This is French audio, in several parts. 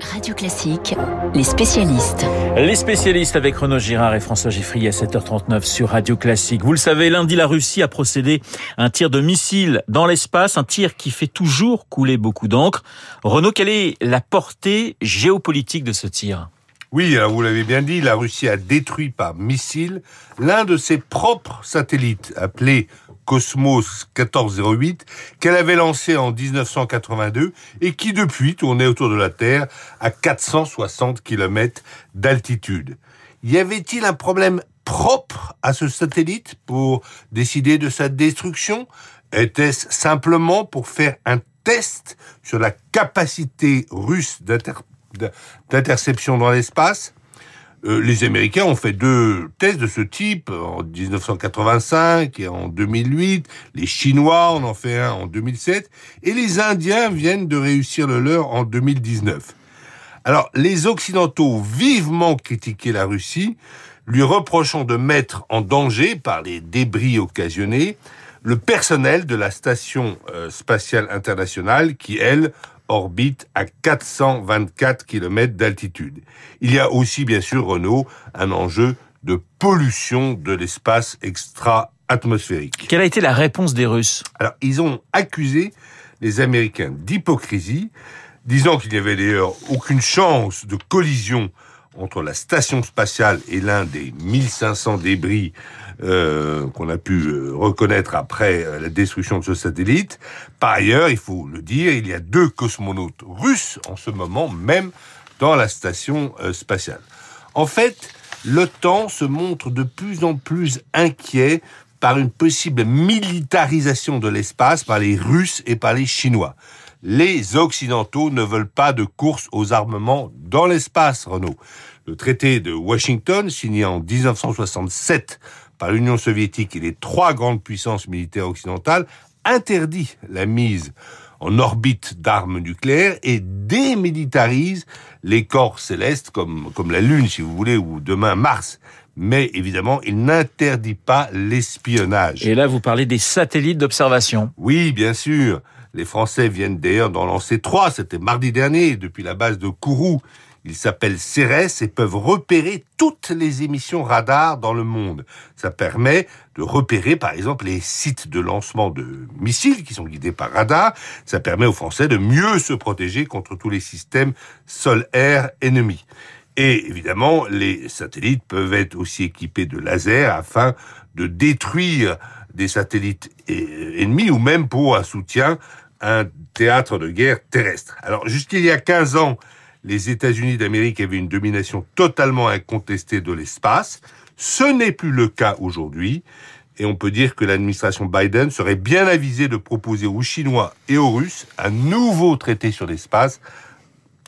Radio Classique, les spécialistes. Les spécialistes avec Renaud Girard et François Giffry à 7h39 sur Radio Classique. Vous le savez, lundi, la Russie a procédé à un tir de missile dans l'espace, un tir qui fait toujours couler beaucoup d'encre. Renaud, quelle est la portée géopolitique de ce tir? Oui, vous l'avez bien dit, la Russie a détruit par missile l'un de ses propres satellites, appelé Cosmos 1408 qu'elle avait lancé en 1982 et qui depuis tournait autour de la Terre à 460 km d'altitude. Y avait-il un problème propre à ce satellite pour décider de sa destruction? Était-ce simplement pour faire un test sur la capacité russe d'interception dans l'espace? Euh, les Américains ont fait deux tests de ce type en 1985 et en 2008. Les Chinois en ont fait un en 2007. Et les Indiens viennent de réussir le leur en 2019. Alors, les Occidentaux vivement critiquaient la Russie, lui reprochant de mettre en danger, par les débris occasionnés, le personnel de la Station euh, spatiale internationale qui, elle, orbite à 424 km d'altitude. Il y a aussi, bien sûr, Renault, un enjeu de pollution de l'espace extra-atmosphérique. Quelle a été la réponse des Russes? Alors, ils ont accusé les Américains d'hypocrisie, disant qu'il n'y avait d'ailleurs aucune chance de collision entre la station spatiale et l'un des 1500 débris euh, qu'on a pu euh, reconnaître après euh, la destruction de ce satellite. Par ailleurs, il faut le dire, il y a deux cosmonautes russes en ce moment même dans la station spatiale. En fait, l'OTAN se montre de plus en plus inquiet par une possible militarisation de l'espace par les Russes et par les Chinois. Les Occidentaux ne veulent pas de course aux armements dans l'espace, Renaud. Le traité de Washington, signé en 1967 par l'Union soviétique et les trois grandes puissances militaires occidentales, interdit la mise en orbite d'armes nucléaires et démilitarise les corps célestes comme, comme la Lune, si vous voulez, ou demain Mars. Mais évidemment, il n'interdit pas l'espionnage. Et là, vous parlez des satellites d'observation. Oui, bien sûr. Les Français viennent d'ailleurs d'en lancer trois, c'était mardi dernier, depuis la base de Kourou. Ils s'appellent CERES et peuvent repérer toutes les émissions radar dans le monde. Ça permet de repérer, par exemple, les sites de lancement de missiles qui sont guidés par radar. Ça permet aux Français de mieux se protéger contre tous les systèmes sol-air ennemis. Et évidemment, les satellites peuvent être aussi équipés de lasers afin de détruire des satellites ennemis ou même pour un soutien un théâtre de guerre terrestre. Alors, jusqu'il y a 15 ans, les États-Unis d'Amérique avaient une domination totalement incontestée de l'espace. Ce n'est plus le cas aujourd'hui. Et on peut dire que l'administration Biden serait bien avisée de proposer aux Chinois et aux Russes un nouveau traité sur l'espace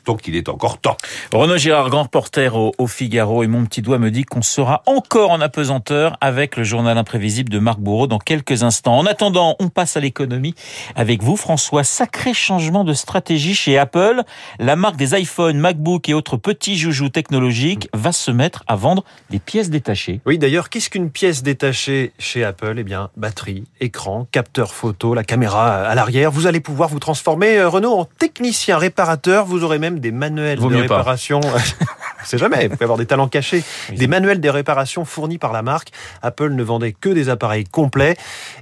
donc il est encore temps. Renaud Girard, grand reporter au, Figaro, et mon petit doigt me dit qu'on sera encore en apesanteur avec le journal imprévisible de Marc Bourreau dans quelques instants. En attendant, on passe à l'économie avec vous, François. Sacré changement de stratégie chez Apple. La marque des iPhones, MacBook et autres petits joujoux technologiques va se mettre à vendre des pièces détachées. Oui, d'ailleurs, qu'est-ce qu'une pièce détachée chez Apple? Eh bien, batterie, écran, capteur photo, la caméra à l'arrière. Vous allez pouvoir vous transformer, euh, Renaud, en technicien réparateur. Vous aurez même des manuels de réparation. C'est jamais, vous pouvez avoir des talents cachés. Des manuels de réparation fournis par la marque. Apple ne vendait que des appareils complets.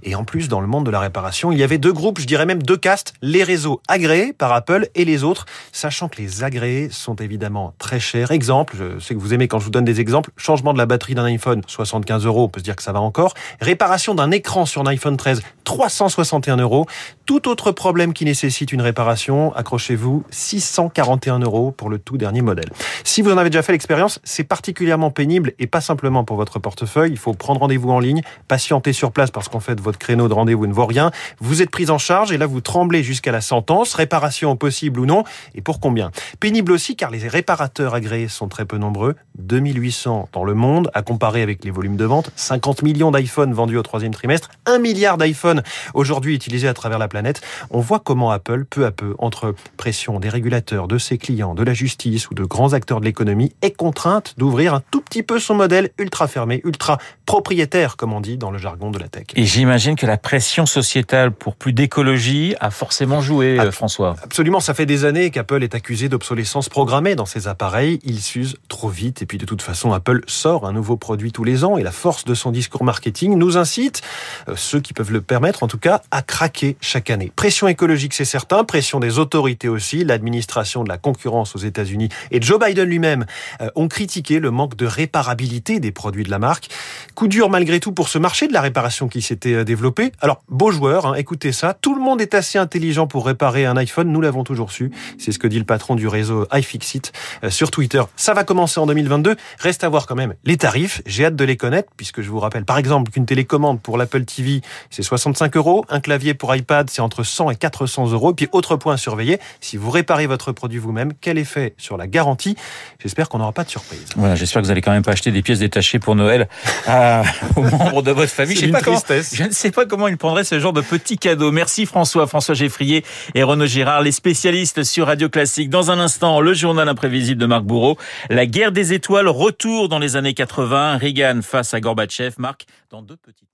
Et en plus, dans le monde de la réparation, il y avait deux groupes, je dirais même deux castes. Les réseaux agréés par Apple et les autres, sachant que les agréés sont évidemment très chers. Exemple, je sais que vous aimez quand je vous donne des exemples. Changement de la batterie d'un iPhone, 75 euros, on peut se dire que ça va encore. Réparation d'un écran sur un iPhone 13, 361 euros. Tout autre problème qui nécessite une réparation, accrochez-vous, 641 euros pour le tout dernier modèle. Si vous en avez déjà fait l'expérience, c'est particulièrement pénible et pas simplement pour votre portefeuille. Il faut prendre rendez-vous en ligne, patienter sur place parce qu'en fait votre créneau de rendez-vous ne vaut rien. Vous êtes pris en charge et là vous tremblez jusqu'à la sentence, réparation possible ou non et pour combien? Pénible aussi car les réparateurs agréés sont très peu nombreux, 2800 dans le monde à comparer avec les volumes de vente, 50 millions d'iPhone vendus au troisième trimestre, 1 milliard d'iPhone aujourd'hui utilisés à travers la planète on voit comment Apple, peu à peu, entre pression des régulateurs, de ses clients, de la justice ou de grands acteurs de l'économie, l'économie est contrainte d'ouvrir un tout petit peu son modèle ultra fermé, ultra propriétaire, comme on dit dans le jargon de la tech. Et j'imagine que la pression sociétale pour plus d'écologie a forcément joué, euh, François. Absolument, ça fait des années qu'Apple est accusé d'obsolescence programmée dans ses appareils. Ils s'usent trop vite et puis de toute façon, Apple sort un nouveau produit tous les ans et la force de son discours marketing nous incite, euh, ceux qui peuvent le permettre en tout cas, à craquer chaque année. Pression écologique, c'est certain, pression des autorités aussi, l'administration de la concurrence aux États-Unis et Joe Biden lui-même ont critiqué le manque de réparabilité des produits de la marque. Coup dur malgré tout pour ce marché de la réparation qui s'était euh, développé. Alors, beau joueur, hein, écoutez ça, tout le monde est assez intelligent pour réparer un iPhone, nous l'avons toujours su. C'est ce que dit le patron du réseau iFixit sur Twitter. Ça va commencer en 2022. Reste à voir quand même les tarifs. J'ai hâte de les connaître puisque je vous rappelle par exemple qu'une télécommande pour l'Apple TV, c'est 65 euros. Un clavier pour iPad, c'est entre 100 et 400 euros. Puis autre point à surveiller, si vous réparez votre produit vous-même, quel effet sur la garantie? J'espère qu'on n'aura pas de surprise. Voilà, j'espère que vous allez quand même pas acheter des pièces détachées pour Noël à, aux membres de votre famille. Je, sais pas comment, je ne sais pas comment ils prendraient ce genre de petits cadeaux. Merci François, François Geffrier et Renaud Girard, les spécialistes sur Radio Classique. Dans un instant, le journal imprévisible de Marc Bourreau. La guerre des étoiles, retour dans les années 80. Reagan face à Gorbatchev. Marc, dans deux petites